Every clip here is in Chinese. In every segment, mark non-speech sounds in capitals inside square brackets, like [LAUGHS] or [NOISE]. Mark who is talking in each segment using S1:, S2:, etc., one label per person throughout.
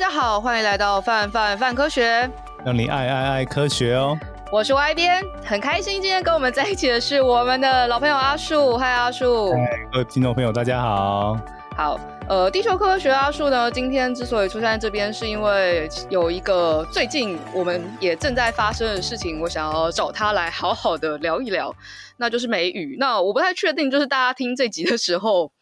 S1: 大家好，欢迎来到范范范科学，
S2: 让你爱爱爱科学哦。
S1: 我是 Y 编，很开心今天跟我们在一起的是我们的老朋友阿树。嗨，阿树。
S2: 嗨，各位听众朋友，大家好。
S1: 好，呃，地球科学阿树呢，今天之所以出现在这边，是因为有一个最近我们也正在发生的事情，我想要找他来好好的聊一聊，那就是梅雨。那我不太确定，就是大家听这集的时候，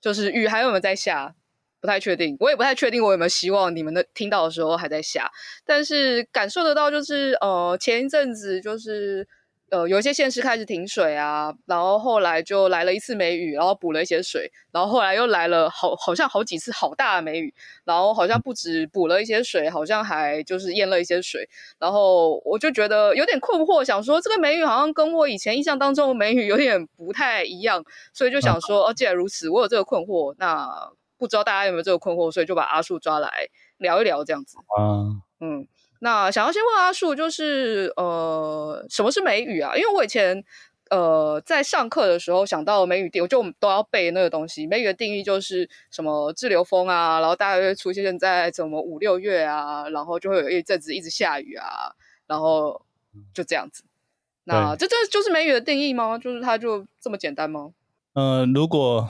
S1: 就是雨还有没有在下？不太确定，我也不太确定，我有没有希望你们的听到的时候还在下，但是感受得到就是呃前一阵子就是呃有一些县市开始停水啊，然后后来就来了一次梅雨，然后补了一些水，然后后来又来了好好像好几次好大的梅雨，然后好像不止补了一些水，好像还就是淹了一些水，然后我就觉得有点困惑，想说这个梅雨好像跟我以前印象当中的梅雨有点不太一样，所以就想说哦，既然如此，我有这个困惑，那。不知道大家有没有这个困惑，所以就把阿树抓来聊一聊这样子。
S2: 啊，
S1: 嗯，那想要先问阿树，就是呃，什么是梅雨啊？因为我以前呃在上课的时候想到梅雨定，我就我们都要背那个东西。梅雨的定义就是什么滞留风啊，然后大概会出现在什么五六月啊，然后就会有一阵子一直下雨啊，然后就这样子。那这这就是梅雨的定义吗？就是它就这么简单吗？
S2: 嗯、呃，如果。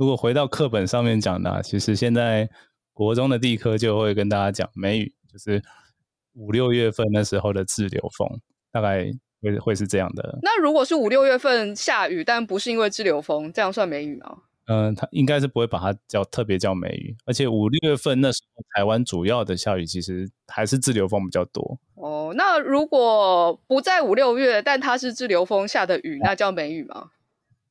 S2: 如果回到课本上面讲的，其实现在国中的地科就会跟大家讲梅雨，就是五六月份那时候的滞留风，大概会会是这样的。
S1: 那如果是五六月份下雨，但不是因为滞留风，这样算梅雨吗？
S2: 嗯、呃，它应该是不会把它叫特别叫梅雨，而且五六月份那时候台湾主要的下雨其实还是滞留风比较多。
S1: 哦，那如果不在五六月，但它是滞留风下的雨，那叫梅雨吗？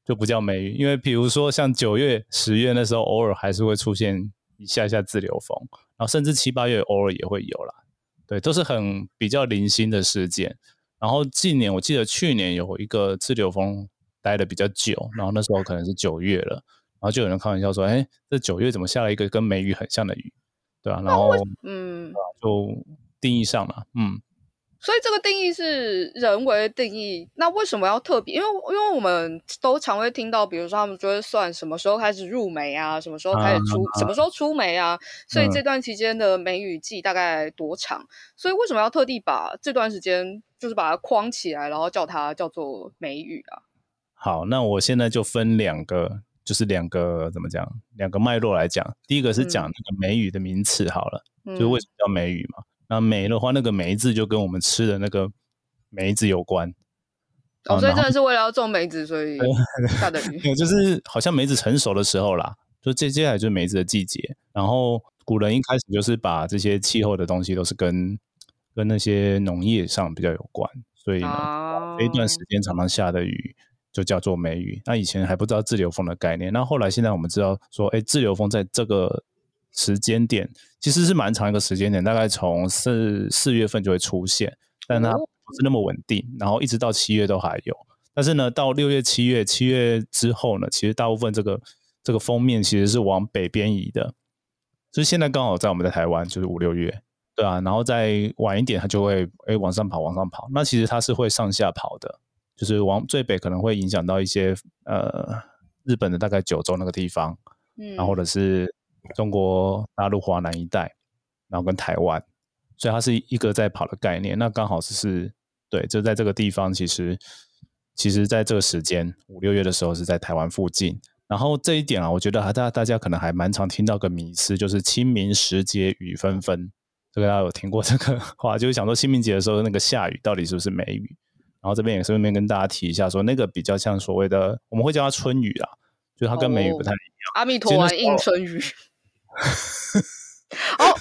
S2: 就不叫梅雨，因为比如说像九月、十月那时候，偶尔还是会出现一下下自流风，然后甚至七八月偶尔也会有啦。对，都是很比较零星的事件。然后近年我记得去年有一个自流风待的比较久，然后那时候可能是九月了，然后就有人开玩笑说：“哎，这九月怎么下了一个跟梅雨很像的雨？”对啊，然后嗯，就定义上了，嗯。
S1: 所以这个定义是人为定义，那为什么要特别？因为因为我们都常会听到，比如说他们就会算什么时候开始入梅啊，什么时候开始出，啊、什么时候出梅啊。所以这段期间的梅雨季大概多长？嗯、所以为什么要特地把这段时间就是把它框起来，然后叫它叫做梅雨啊？
S2: 好，那我现在就分两个，就是两个怎么讲？两个脉络来讲。第一个是讲那个梅雨的名词好了，嗯、就是为什么叫梅雨嘛？那梅的话，那个梅字就跟我们吃的那个梅子有关。
S1: 哦，所以真的是为了要种梅子，所以下的雨。
S2: 就是好像梅子成熟的时候啦，就接接下来就是梅子的季节。然后古人一开始就是把这些气候的东西都是跟跟那些农业上比较有关，所以呢，哦、这一段时间常常下的雨就叫做梅雨。那以前还不知道自流风的概念，那后来现在我们知道说，哎，自流风在这个。时间点其实是蛮长一个时间点，大概从四四月份就会出现，但它不是那么稳定，然后一直到七月都还有。但是呢，到六月、七月、七月之后呢，其实大部分这个这个封面其实是往北边移的，所以现在刚好在我们的台湾就是五六月，对啊，然后再晚一点它就会哎往上跑，往上跑。那其实它是会上下跑的，就是往最北可能会影响到一些呃日本的大概九州那个地方，嗯，然后或者是。中国大陆华南一带，然后跟台湾，所以它是一个在跑的概念。那刚好是是，对，就在这个地方，其实其实在这个时间五六月的时候是在台湾附近。然后这一点啊，我觉得还大家大家可能还蛮常听到个迷思，就是清明时节雨纷纷。这个大家有听过这个话，[LAUGHS] 就是想说清明节的时候那个下雨到底是不是梅雨？然后这边也顺便跟大家提一下，说那个比较像所谓的，我们会叫它春雨啊，就它跟梅雨不太一样。
S1: 哦、阿弥陀佛，应春雨。[LAUGHS] 哦，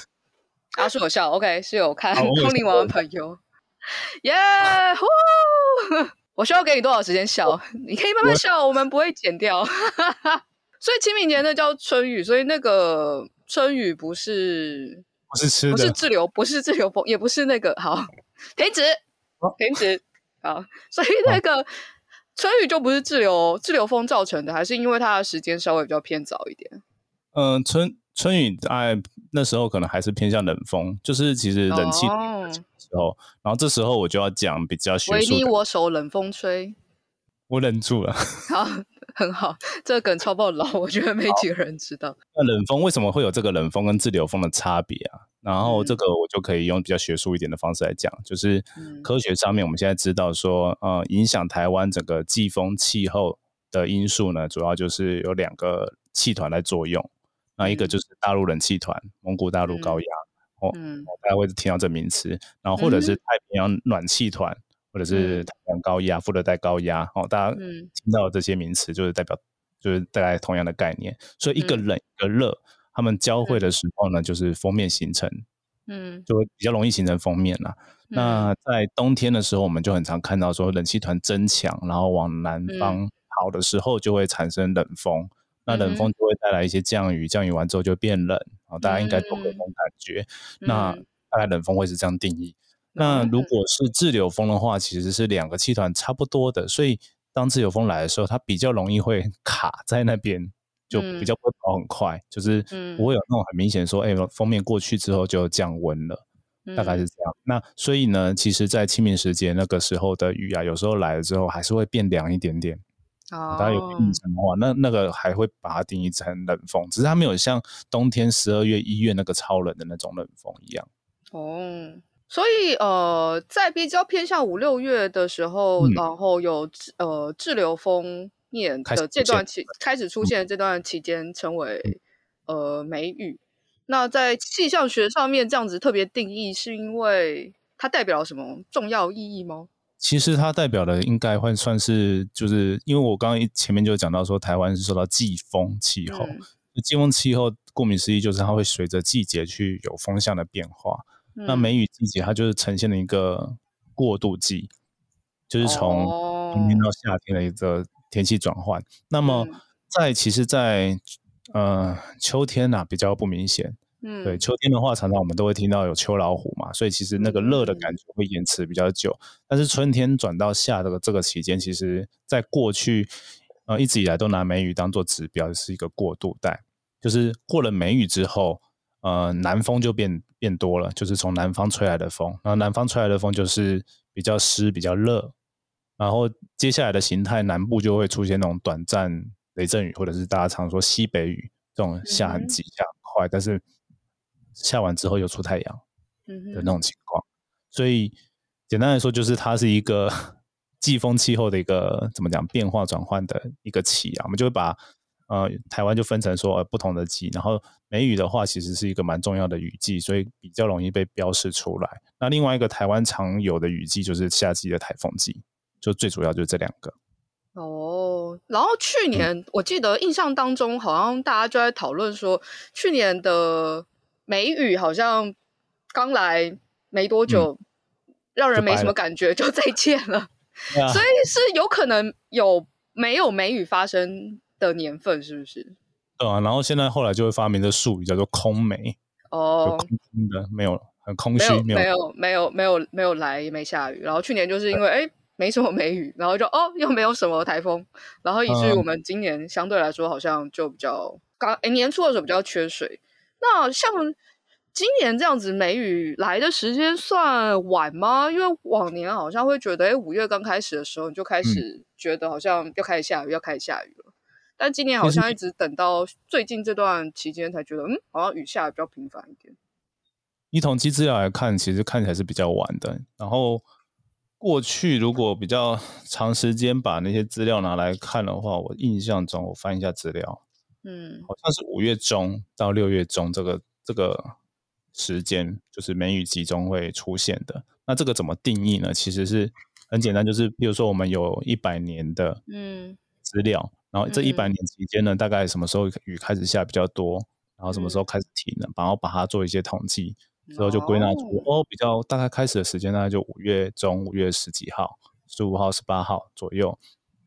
S1: 阿叔有笑，OK，是有看《通灵王》的朋友，耶！呼！[LAUGHS] 我需要给你多少时间笑？你可以慢慢笑，我们不会剪掉。[LAUGHS] 所以清明节那叫春雨，所以那个春雨不是
S2: 不是吃的，
S1: 不是滞留，不是滞留风，也不是那个好停止，停止好，所以那个春雨就不是滞留滞留风造成的，还是因为它的时间稍微比较偏早一点？
S2: 嗯，春春雨在那时候可能还是偏向冷风，就是其实冷气的时候，哦、然后这时候我就要讲比较学术。唯你我手，冷风吹。我忍住了。[LAUGHS]
S1: 好，很好，这个梗超爆老，[LAUGHS] 我觉得没几个人知道。
S2: 那冷风为什么会有这个冷风跟自流风的差别啊？然后这个我就可以用比较学术一点的方式来讲，就是科学上面我们现在知道说，呃，影响台湾整个季风气候的因素呢，主要就是有两个气团来作用。那一个就是大陆冷气团，蒙古大陆高压，哦，大家会听到这名词。然后或者是太平洋暖气团。或者是太平洋高压、副热带高压，哦，大家听到这些名词，就是代表，就是带来同样的概念。所以一个冷一个热，它们交汇的时候呢，就是封面形成，嗯，就会比较容易形成封面啦。那在冬天的时候，我们就很常看到说冷气团增强，然后往南方跑的时候，就会产生冷风。那冷风就会带来一些降雨，降雨完之后就变冷，啊，大家应该都有这种感觉。那大概冷风会是这样定义。那如果是滞留风的话，其实是两个气团差不多的，所以当滞留风来的时候，它比较容易会 [LAUGHS] 卡在那边，就比较不会跑很快，嗯、就是不会有那种很明显说，哎、欸，锋面过去之后就降温了，大概是这样。嗯、那所以呢，其实，在清明时节那个时候的雨啊，有时候来了之后还是会变凉一点点。哦，大家有印象的话，那那个还会把它定义成冷风，只是它没有像冬天十二月、一月那个超冷的那种冷风一样。哦。
S1: 所以，呃，在比较偏向五六月的时候，嗯、然后有呃滞留锋面的这段期开始出现，这段期间称为呃梅雨。那在气象学上面这样子特别定义，是因为它代表什么重要意义吗？
S2: 其实它代表的应该会算是，就是因为我刚刚前面就讲到说，台湾是受到季风气候，嗯、季风气候顾名思义就是它会随着季节去有风向的变化。那梅雨季节，它就是呈现了一个过渡季，就是从冬天到夏天的一个天气转换。那么在其实在，在呃秋天呐、啊、比较不明显。嗯，对，秋天的话，常常我们都会听到有秋老虎嘛，所以其实那个热的感觉会延迟比较久。但是春天转到夏这个这个期间，其实在过去呃一直以来都拿梅雨当做指标，是一个过渡带，就是过了梅雨之后。呃，南风就变变多了，就是从南方吹来的风，然后南方吹来的风就是比较湿、比较热，然后接下来的形态，南部就会出现那种短暂雷阵雨，或者是大家常说西北雨，这种下很急、下很快，但是下完之后又出太阳的那种情况。所以简单来说，就是它是一个 [LAUGHS] 季风气候的一个怎么讲变化转换的一个期啊，我们就会把。呃，台湾就分成说，呃，不同的季，然后梅雨的话，其实是一个蛮重要的雨季，所以比较容易被标示出来。那另外一个台湾常有的雨季就是夏季的台风季，就最主要就是这两个。
S1: 哦，然后去年、嗯、我记得印象当中，好像大家就在讨论说，去年的梅雨好像刚来没多久，嗯、让人没什么感觉，就，再见了。[LAUGHS] 啊、所以是有可能有没有梅雨发生的年份是不是？
S2: 对啊，然后现在后来就会发明的术语叫做空梅哦，空空的没有很空虚，
S1: 没有没有没有没有没有来也没下雨，然后去年就是因为哎没什么梅雨，然后就哦又没有什么台风，然后以至于我们今年相对来说好像就比较刚哎年初的时候比较缺水，那像。今年这样子梅雨来的时间算晚吗？因为往年好像会觉得，哎，五月刚开始的时候你就开始觉得好像要开始下雨，嗯、要开始下雨了。但今年好像一直等到最近这段期间才觉得，嗯，好像雨下的比较频繁一点。
S2: 以统计资料来看，其实看起来是比较晚的。然后过去如果比较长时间把那些资料拿来看的话，我印象中我翻一下资料，嗯，好像是五月中到六月中这个这个。时间就是梅雨集中会出现的，那这个怎么定义呢？其实是很简单，就是比如说我们有一百年的嗯。资料，嗯、然后这一百年期间呢，嗯、大概什么时候雨开始下比较多，然后什么时候开始停了，嗯、然后把它做一些统计，之后就归纳出哦，哦比较大概开始的时间大概就五月中五月十几号、十五号、十八号左右，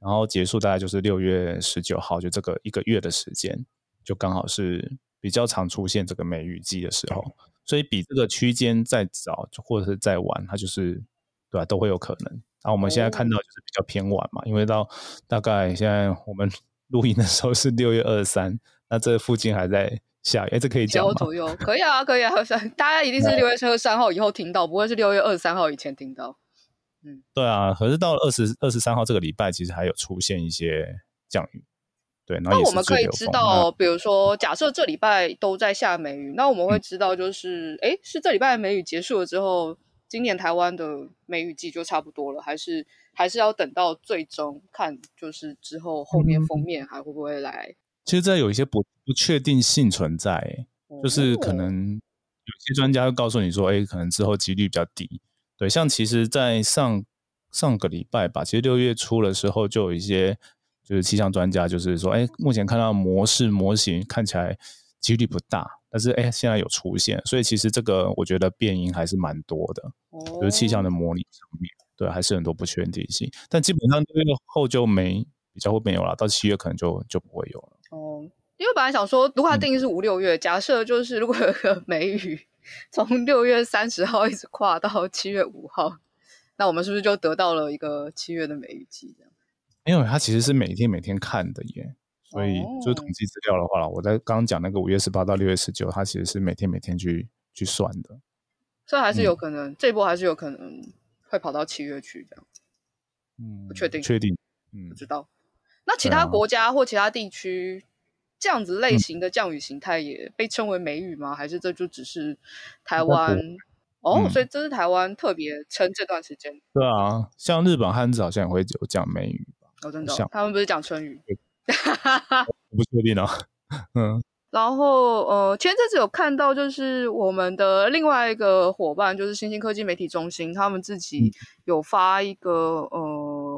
S2: 然后结束大概就是六月十九号，就这个一个月的时间，就刚好是比较常出现这个梅雨季的时候。所以比这个区间再早或者是再晚，它就是对吧、啊，都会有可能。然后我们现在看到就是比较偏晚嘛，因为到大概现在我们 [LAUGHS] 录音的时候是六月二十三，那这附近还在下雨，哎，这可以讲吗？
S1: 左右可以啊，可以啊，大家一定是六月二十三号以后听到，不会是六月二十三号以前听到。
S2: 嗯，对啊。可是到了二十二十三号这个礼拜，其实还有出现一些降雨。对，那
S1: 我们可以知道，比如说，假设这礼拜都在下梅雨，那我们会知道，就是，哎、嗯，是这礼拜梅雨结束了之后，今年台湾的梅雨季就差不多了，还是还是要等到最终看，就是之后后面封面还会不会来？嗯、
S2: 其实这有一些不不确定性存在。就是可能有些专家会告诉你说，哎，可能之后几率比较低。对，像其实，在上上个礼拜吧，其实六月初的时候，就有一些就是气象专家就是说，哎，目前看到模式模型看起来几率不大，但是哎，现在有出现，所以其实这个我觉得变因还是蛮多的，就是气象的模拟上面，对，还是很多不确定性。但基本上六月后就没比较会没有了，到七月可能就就不会有了。
S1: 哦。因为本来想说，如果它定义是五六月，嗯、假设就是如果有个梅雨从六月三十号一直跨到七月五号，那我们是不是就得到了一个七月的梅雨季？这样？
S2: 因为它其实是每天每天看的耶，所以就是统计资料的话，哦、我在刚刚讲那个五月十八到六月十九，它其实是每天每天去去算的，
S1: 所以还是有可能、嗯、这一波还是有可能会跑到七月去这样。嗯，不确定，
S2: 确定，嗯，
S1: 不知道。那其他国家或其他地区？这样子类型的降雨形态也被称为梅雨吗？嗯、还是这就只是台湾？嗯、哦，所以这是台湾特别称这段时间。
S2: 对啊，像日本汉字好像也会有讲梅雨吧？
S1: 哦，真的、哦，他们不是讲春雨？
S2: 我不确定啊。嗯。[LAUGHS]
S1: 然后呃，前阵子有看到，就是我们的另外一个伙伴，就是新兴科技媒体中心，他们自己有发一个、嗯、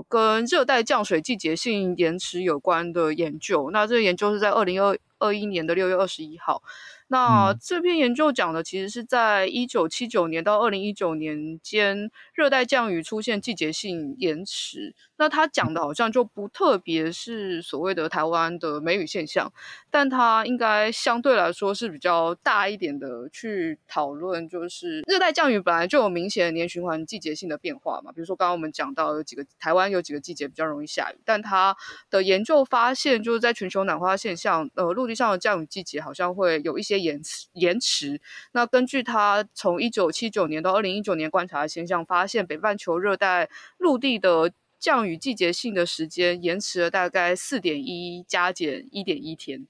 S1: 呃，跟热带降水季节性延迟有关的研究。那这个研究是在二零二二一年的六月二十一号。那这篇研究讲的其实是在一九七九年到二零一九年间，热带降雨出现季节性延迟。那他讲的好像就不特别是所谓的台湾的梅雨现象，但他应该相对来说是比较大一点的去讨论，就是热带降雨本来就有明显的年循环季节性的变化嘛。比如说刚刚我们讲到有几个台湾有几个季节比较容易下雨，但他的研究发现就是在全球暖化现象，呃，陆地上的降雨季节好像会有一些延迟延迟。那根据他从一九七九年到二零一九年观察的现象，发现北半球热带陆地的降雨季节性的时间延迟了大概四点一加减一点一天，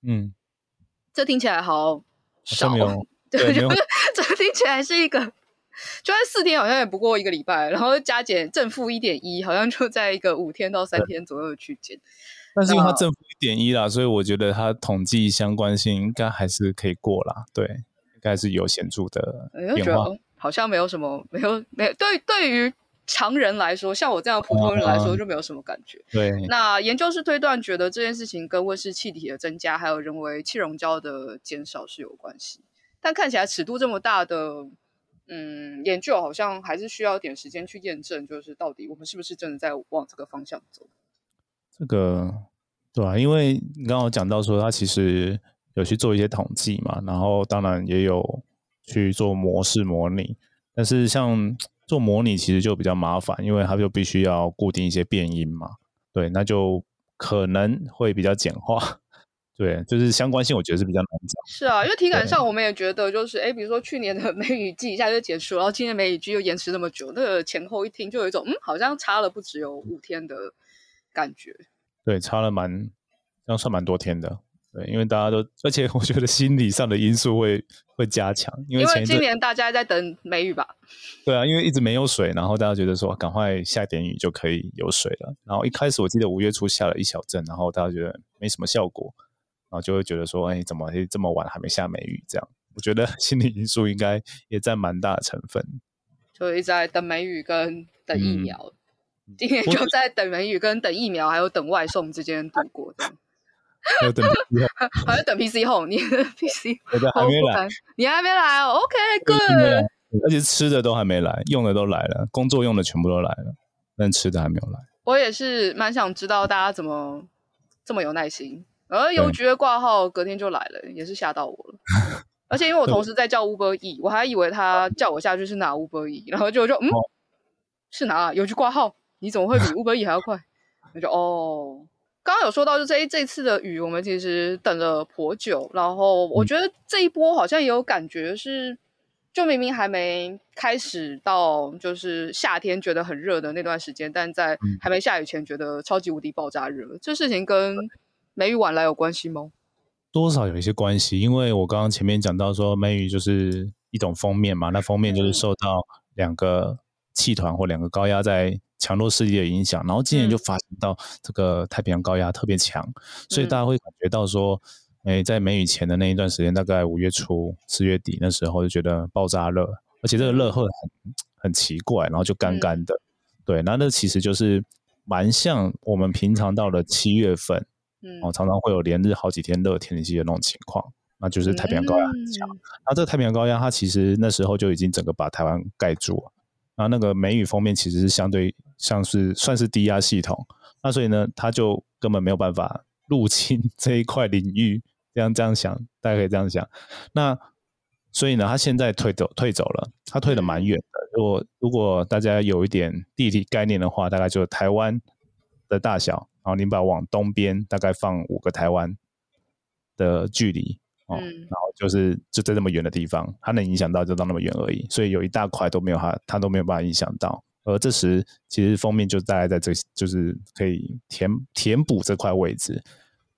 S1: 嗯，这听起来好少，对，就 [LAUGHS] 这听起来是一个，就算四天好像也不过一个礼拜，然后加减正负一点一，好像就在一个五天到三天左右的区间。
S2: 但是因为它正负一点一啦，所以我觉得它统计相关性应该还是可以过啦，对，应该是有显著的变化。
S1: 好像没有什么，没有没有对对于。常人来说，像我这样普通人来说，就没有什么感觉。
S2: 啊、对，
S1: 那研究是推断觉得这件事情跟温室气体的增加，还有人为气溶胶的减少是有关系。但看起来尺度这么大的，嗯，研究好像还是需要点时间去验证，就是到底我们是不是真的在往这个方向走？
S2: 这个对啊，因为你刚刚讲到说，他其实有去做一些统计嘛，然后当然也有去做模式模拟，但是像。做模拟其实就比较麻烦，因为它就必须要固定一些变音嘛，对，那就可能会比较简化，[LAUGHS] 对，就是相关性我觉得是比较难找。
S1: 是啊，因为体感上我们也觉得就是，哎，比如说去年的 [LAUGHS] 梅雨季一下就结束，然后今年梅雨季又延迟那么久，那个前后一听就有一种，嗯，好像差了不只有五天的感觉。
S2: 对，差了蛮，这样算蛮多天的。对，因为大家都，而且我觉得心理上的因素会会加强，因为前
S1: 因为今年大家在等梅雨吧？
S2: 对啊，因为一直没有水，然后大家觉得说赶快下点雨就可以有水了。然后一开始我记得五月初下了一小阵，然后大家觉得没什么效果，然后就会觉得说，哎，怎么这么晚还没下梅雨？这样，我觉得 [LAUGHS] 心理因素应该也占蛮大的成分。
S1: 就一直在等梅雨跟等疫苗，嗯、今年就在等梅雨跟等疫苗，还有等外送之间度过的。
S2: 还要等 [LAUGHS] PC 后，
S1: 还要等 PC 后，你的 [LAUGHS] PC
S2: 还没来，
S1: 你还没来哦。OK，Good，
S2: 而且吃的都还没来，用的都来了，工作用的全部都来了，但吃的还没有来。
S1: 我也是蛮想知道大家怎么这么有耐心，而邮局的挂号隔天就来了，也是吓到我了。[LAUGHS] 而且因为我同时在叫 Uber E，我还以为他叫我下去是拿 Uber E，然后就就嗯，哦、是拿邮局挂号，你怎么会比 Uber E 还要快？我就哦。刚刚有说到，就这一这次的雨，我们其实等了颇久。然后我觉得这一波好像也有感觉是，就明明还没开始到就是夏天觉得很热的那段时间，但在还没下雨前觉得超级无敌爆炸热。嗯、这事情跟梅雨晚来有关系吗？
S2: 多少有一些关系，因为我刚刚前面讲到说梅雨就是一种封面嘛，那封面就是受到两个气团或两个高压在强弱势力的影响，然后今年就发现到这个太平洋高压特别强，嗯、所以大家会感觉到说。哎，在梅雨前的那一段时间，大概五月初、四月底那时候，就觉得爆炸热，而且这个热会很很奇怪，然后就干干的。嗯、对，那那其实就是蛮像我们平常到了七月份，嗯，哦，常常会有连日好几天热天气的那种情况，那就是太平洋高压很强。嗯、那这个太平洋高压，它其实那时候就已经整个把台湾盖住了。然后那个梅雨封面其实是相对像是算是低压系统，那所以呢，它就根本没有办法入侵这一块领域。这样这样想，大家可以这样想。那所以呢，他现在退走退走了，他退的蛮远的。如果如果大家有一点地理概念的话，大概就是台湾的大小，然后你把往东边大概放五个台湾的距离哦，嗯、然后就是就在那么远的地方，它能影响到就到那么远而已。所以有一大块都没有它，它都没有办法影响到。而这时其实封面就大概在这，就是可以填填补这块位置。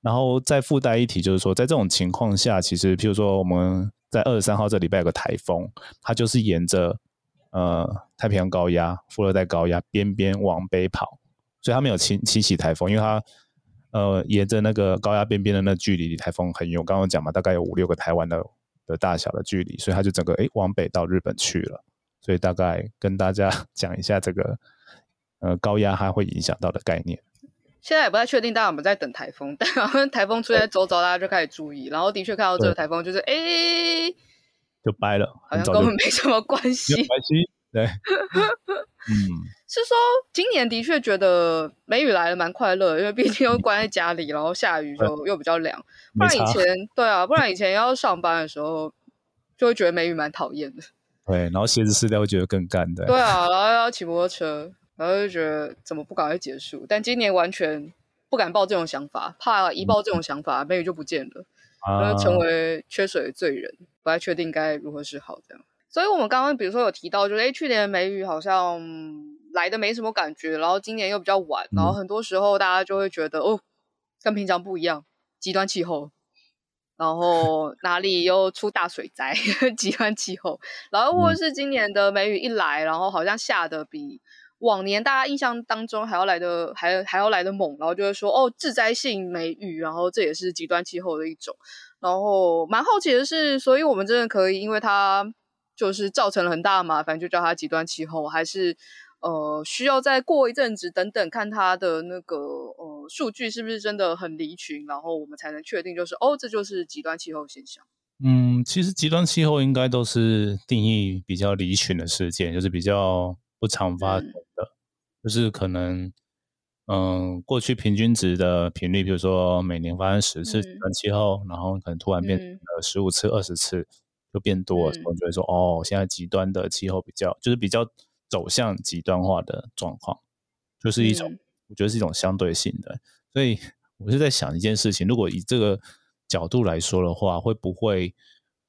S2: 然后再附带一提，就是说，在这种情况下，其实，譬如说，我们在二十三号这礼拜有个台风，它就是沿着呃太平洋高压、副热带高压边边往北跑，所以它没有侵侵袭台风，因为它呃沿着那个高压边边的那距离离台风很远，我刚刚讲嘛，大概有五六个台湾的的大小的距离，所以它就整个诶往北到日本去了，所以大概跟大家 [LAUGHS] 讲一下这个呃高压它会影响到的概念。
S1: 现在也不太确定大家有没有在等台风，[LAUGHS] 但好像台风出现周遭，大家就开始注意。然后的确看到这个台风，就是哎，
S2: 就掰了，
S1: 好像跟我们没什么关系。
S2: 没关系，对，嗯，[LAUGHS]
S1: 是说今年的确觉得梅雨来了蛮快乐，因为毕竟又关在家里，然后下雨就又比较凉。不然以前，对啊，不然以前要上班的时候，就会觉得梅雨蛮讨厌的。
S2: 对，然后鞋子湿掉会觉得更干的。
S1: 对啊，然后要骑摩托车。然后就觉得怎么不赶快结束？但今年完全不敢抱这种想法，怕一抱这种想法，梅雨就不见了，然后成为缺水的罪人。不太确定该如何是好，这样。所以我们刚刚比如说有提到，就是诶去年的梅雨好像来的没什么感觉，然后今年又比较晚，然后很多时候大家就会觉得哦，跟平常不一样，极端气候，然后哪里又出大水灾，[LAUGHS] 极端气候，然后或者是今年的梅雨一来，然后好像下的比。往年大家印象当中还要来的还还要来的猛，然后就会说哦，致灾性梅雨，然后这也是极端气候的一种。然后蛮好奇的是，所以我们真的可以因为它就是造成了很大的麻烦，就叫它极端气候，还是呃需要再过一阵子等等看它的那个呃数据是不是真的很离群，然后我们才能确定就是哦，这就是极端气候现象。
S2: 嗯，其实极端气候应该都是定义比较离群的事件，就是比较。不常发生的，嗯、就是可能，嗯，过去平均值的频率，比如说每年发生十次极端气候，嗯、然后可能突然变成了十五次、二十次，就变多，然后就会说，哦，现在极端的气候比较，就是比较走向极端化的状况，就是一种，嗯、我觉得是一种相对性的。所以我是在想一件事情，如果以这个角度来说的话，会不会，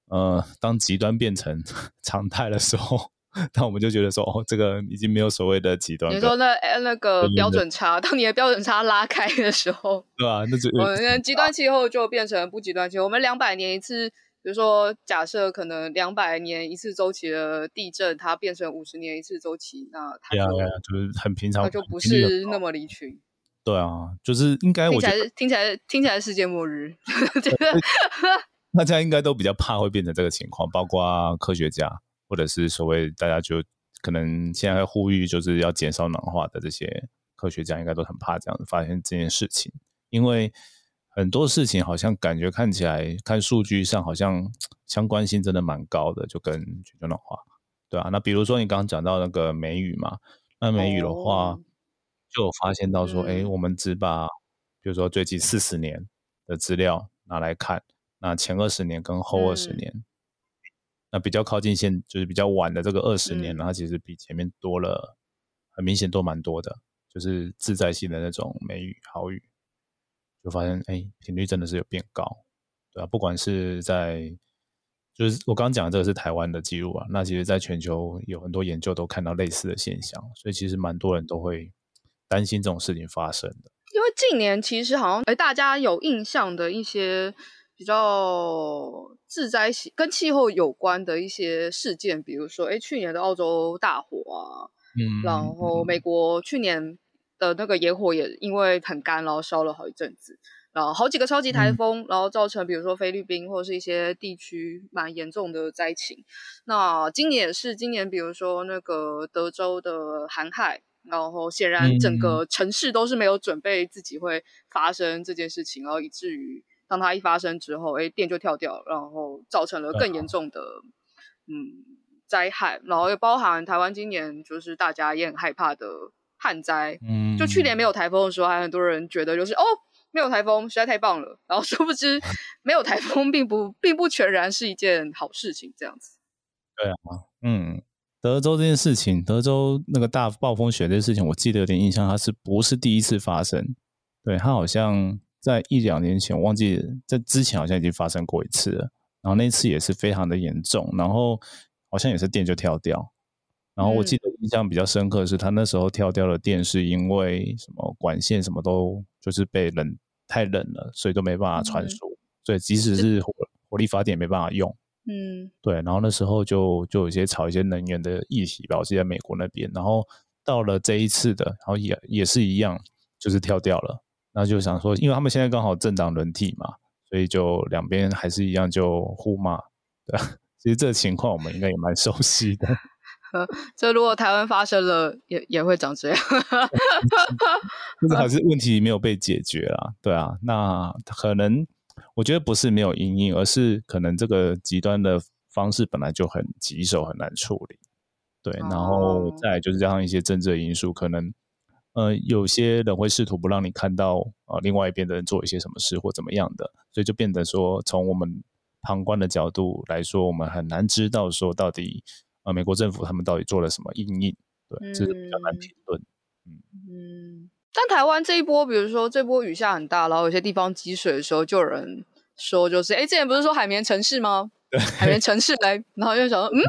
S2: 呃，当极端变成 [LAUGHS] 常态的时候？那我们就觉得说，哦，这个已经没有所谓的极端。
S1: 你说那那个标准差，当你的标准差拉开的时候，
S2: 对啊，那就
S1: 我们极端气候就变成不极端气候。我们两百年一次，比如说假设可能两百年一次周期的地震，它变成五十年一次周期，那它就、
S2: 是很平常，
S1: 它就不是那么离群。[LAUGHS]
S2: 对啊，就是应该我觉得
S1: 听起来听起来听起来世界末日，[LAUGHS] [LAUGHS]
S2: 大家应该都比较怕会变成这个情况，包括科学家。或者是所谓大家就可能现在呼吁就是要减少暖化的这些科学家，应该都很怕这样子发现这件事情，因为很多事情好像感觉看起来看数据上好像相关性真的蛮高的，就跟全球暖化，对啊。那比如说你刚刚讲到那个梅雨嘛，那梅雨的话，就有发现到说，哎、哦，我们只把比如说最近四十年的资料拿来看，那前二十年跟后二十年。嗯那比较靠近现，就是比较晚的这个二十年，嗯、它其实比前面多了，很明显多蛮多的，就是自在性的那种梅雨、豪雨，就发现哎，频率真的是有变高，对啊，不管是在就是我刚刚讲的这个是台湾的记录啊。那其实，在全球有很多研究都看到类似的现象，所以其实蛮多人都会担心这种事情发生的。
S1: 因为近年其实好像哎，大家有印象的一些比较自灾跟气候有关的一些事件，比如说哎，去年的澳洲大火啊，嗯，然后美国去年的那个野火也因为很干，然后烧了好一阵子。然后好几个超级台风，嗯、然后造成比如说菲律宾或者是一些地区蛮严重的灾情。那今年也是，今年比如说那个德州的寒害，然后显然整个城市都是没有准备自己会发生这件事情，然后以至于当它一发生之后，哎，电就跳掉，然后造成了更严重的嗯灾害。然后也包含台湾今年就是大家也很害怕的旱灾。嗯，就去年没有台风的时候，还很多人觉得就是哦。没有台风实在太棒了，然后殊不知 [LAUGHS] 没有台风并不并不全然是一件好事情，这样子。
S2: 对啊，嗯，德州这件事情，德州那个大暴风雪这件事情，我记得有点印象，它是不是第一次发生？对，它好像在一两年前，我忘记在之前好像已经发生过一次了，然后那次也是非常的严重，然后好像也是电就跳掉。然后我记得印象比较深刻的是，他那时候跳掉了电是因为什么管线什么都就是被冷太冷了，所以都没办法传输，嗯、所以即使是火火力发电也没办法用。嗯，对。然后那时候就就有一些炒一些能源的议题吧，我记得在美国那边。然后到了这一次的，然后也也是一样，就是跳掉了。然后就想说，因为他们现在刚好政党轮替嘛，所以就两边还是一样就互骂。对，其实这个情况我们应该也蛮熟悉的。[LAUGHS]
S1: 这如果台湾发生了，也也会长这样。[LAUGHS] [LAUGHS]
S2: 就是还是问题没有被解决啦，对啊。那可能我觉得不是没有因应，而是可能这个极端的方式本来就很棘手，很难处理。对，然后再来就是加上一些政治的因素，可能呃有些人会试图不让你看到啊、呃，另外一边的人做一些什么事或怎么样的，所以就变得说从我们旁观的角度来说，我们很难知道说到底。啊，美国政府他们到底做了什么应应？对，这是比较难评论。嗯
S1: 嗯，但台湾这一波，比如说这波雨下很大，然后有些地方积水的时候，就有人说，就是哎，之前不是说海绵城市吗？对，海绵城市来，然后就想说，嗯，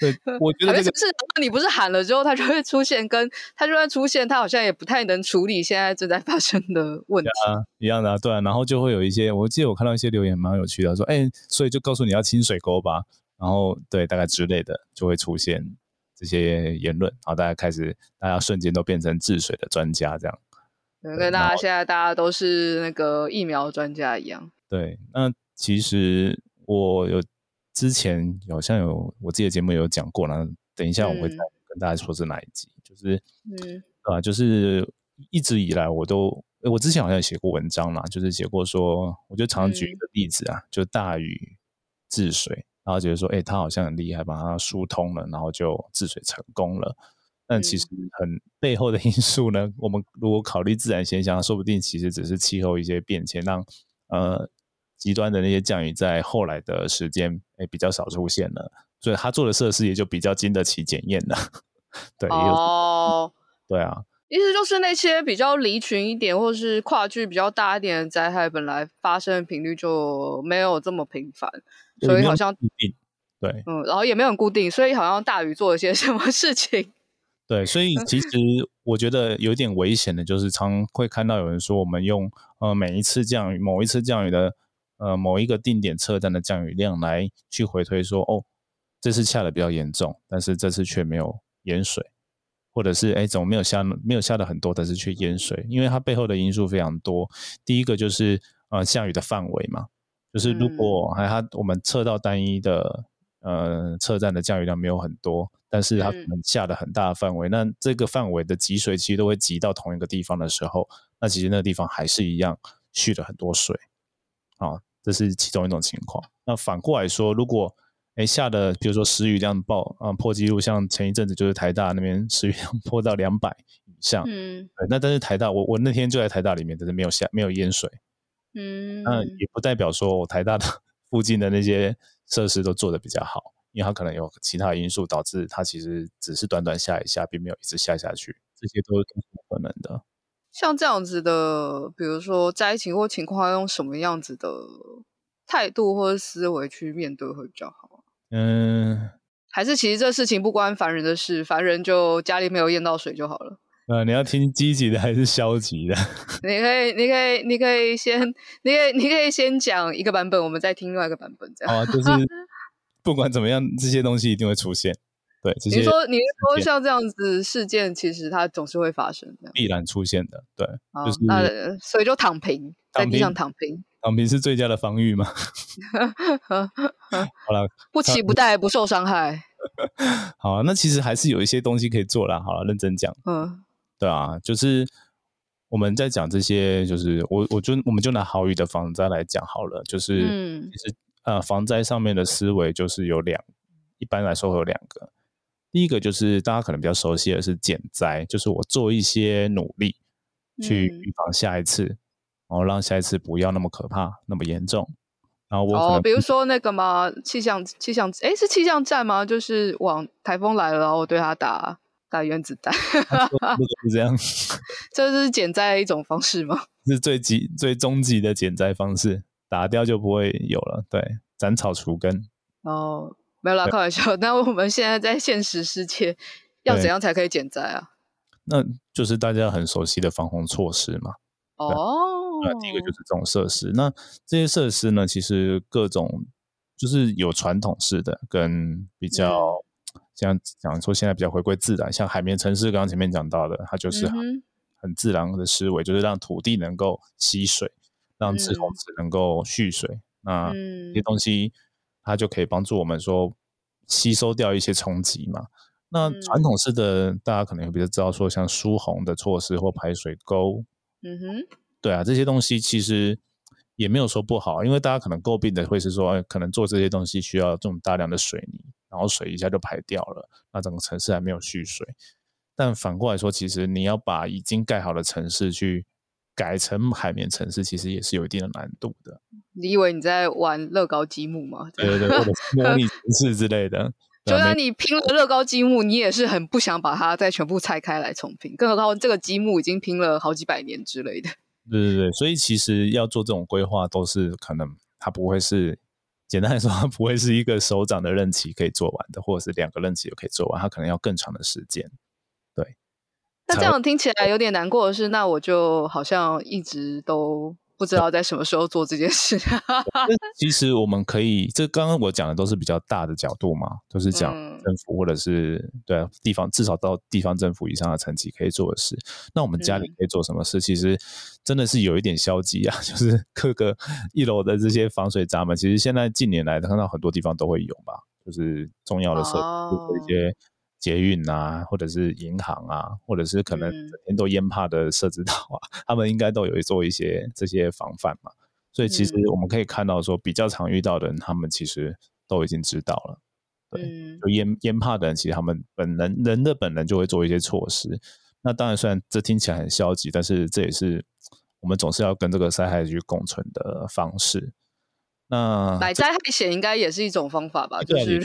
S2: 对，我觉得这个
S1: 是你不是喊了之后，它就会出现，跟它就算出现，它好像也不太能处理现在正在发生的问题。
S2: 啊，一样的啊，对啊，然后就会有一些，我记得我看到一些留言蛮有趣的，说，哎，所以就告诉你要清水沟吧。然后对，大概之类的就会出现这些言论，然后大家开始，大家瞬间都变成治水的专家这样。
S1: 对，跟大家现在大家都是那个疫苗专家一样。
S2: 对，那其实我有之前好像有我自己的节目有讲过，然后等一下我会再跟大家说是哪一集，嗯、就是嗯啊，就是一直以来我都我之前好像也写过文章啦，就是写过说，我就常常举一个例子啊，嗯、就大禹治水。然后觉得说，哎、欸，他好像很厉害，把它疏通了，然后就治水成功了。但其实很背后的因素呢，我们如果考虑自然现象，说不定其实只是气候一些变迁，让呃极端的那些降雨在后来的时间，哎、欸，比较少出现了。所以他做的设施也就比较经得起检验了。[LAUGHS] 对哦，对啊，
S1: 意思就是那些比较离群一点，或是跨距比较大一点的灾害，本来发生的频率就没有这么频繁。所以好像
S2: 固定对，
S1: 嗯，然后也没有很固定，所以好像大禹做了些什么事情。[LAUGHS]
S2: 对，所以其实 [LAUGHS] 我觉得有点危险的，就是常会看到有人说，我们用呃每一次降雨、某一次降雨的呃某一个定点测站的降雨量来去回推说，哦，这次下的比较严重，但是这次却没有淹水，或者是哎，怎么没有下没有下的很多，但是却淹水？因为它背后的因素非常多。第一个就是呃下雨的范围嘛。就是如果还它我们测到单一的呃测站的降雨量没有很多，但是它可能下的很大的范围，嗯、那这个范围的集水其实都会集到同一个地方的时候，那其实那个地方还是一样蓄了很多水啊，这是其中一种情况。那反过来说，如果哎下的比如说时雨量爆啊破纪录，像前一阵子就是台大那边时雨量破到两百以上，嗯，对，那但是台大我我那天就在台大里面，但是没有下没有淹水。嗯，那也不代表说我台大的 [LAUGHS] 附近的那些设施都做得比较好，因为它可能有其他因素导致它其实只是短短下一下，并没有一直下下去，这些都是不可能的。
S1: 像这样子的，比如说灾情或情况，要用什么样子的态度或者思维去面对会比较好？
S2: 嗯，
S1: 还是其实这事情不关凡人的事，凡人就家里没有淹到水就好了。
S2: 呃，你要听积极的还是消极的？[LAUGHS]
S1: 你可以，你可以，你可以先，你可以，你可以先讲一个版本，我们再听另外一个版本，这样。
S2: 哦，就是 [LAUGHS] 不管怎么样，这些东西一定会出现。对，这些
S1: 你说，你说像这样子事件，其实它总是会发生的，
S2: 必然出现的。对，就是
S1: 那所以就躺平，在地上躺平，
S2: 躺平是最佳的防御吗？[LAUGHS] 好了，
S1: 不期不待，不受伤害。
S2: 好啊，那其实还是有一些东西可以做啦。好了，认真讲。嗯。对啊，就是我们在讲这些，就是我我就我们就拿豪雨的防灾来讲好了，就是、嗯、其实呃防灾上面的思维就是有两，一般来说会有两个，第一个就是大家可能比较熟悉的是减灾，就是我做一些努力去预防下一次，嗯、然后让下一次不要那么可怕，那么严重。然后我哦，
S1: 比如说那个嘛，气象气象，哎，是气象站吗？就是往台风来了，然后我对它打。打原子弹，[LAUGHS]
S2: 是这样，[LAUGHS]
S1: 这是减灾的一种方式吗？[LAUGHS]
S2: 是最极最终极的减灾方式，打掉就不会有了。对，斩草除根。
S1: 哦，没有啦，开玩笑。那我们现在在现实世界，要怎样才可以减灾啊？
S2: 那就是大家很熟悉的防洪措施嘛。
S1: 哦，
S2: 那第一个就是这种设施。那这些设施呢，其实各种就是有传统式的，跟比较。这样讲说，现在比较回归自然，像海绵城市，刚刚前面讲到的，它就是很很自然的思维，就是让土地能够吸水，让滞洪池能够蓄水，那这些东西它就可以帮助我们说吸收掉一些冲击嘛。那传统式的，大家可能会比较知道说，像疏洪的措施或排水沟，嗯哼，对啊，这些东西其实也没有说不好，因为大家可能诟病的会是说，可能做这些东西需要这种大量的水泥。然后水一下就排掉了，那整个城市还没有蓄水。但反过来说，其实你要把已经盖好的城市去改成海绵城市，其实也是有一定的难度的。
S1: 你以为你在玩乐高积木吗？
S2: 对对对，或者模拟城市之类的。
S1: 就算你拼了乐高积木，你也是很不想把它再全部拆开来重拼。更何况这个积木已经拼了好几百年之类的。
S2: 对对对，所以其实要做这种规划，都是可能它不会是。简单来说，它不会是一个手掌的任期可以做完的，或者是两个任期就可以做完，它可能要更长的时间。对，
S1: 那这样听起来有点难过的是，那我就好像一直都。不知道在什么时候做这件事。[LAUGHS]
S2: 其实我们可以，这刚刚我讲的都是比较大的角度嘛，都、就是讲政府或者是、嗯、对地方，至少到地方政府以上的层级可以做的事。那我们家里可以做什么事？嗯、其实真的是有一点消极啊，[LAUGHS] 就是各个一楼的这些防水闸门，其实现在近年来看到很多地方都会有吧，就是重要的设施，哦、一些。捷运啊，或者是银行啊，或者是可能整天都淹怕的社子岛啊，嗯、[LAUGHS] 他们应该都有做一些这些防范嘛。所以其实我们可以看到，说比较常遇到的人，他们其实都已经知道了。对，嗯、就淹淹怕的人，其实他们本能人的本能就会做一些措施。那当然，虽然这听起来很消极，但是这也是我们总是要跟这个灾害去共存的方式。那
S1: 买灾害险应该也是一种方法吧？就是。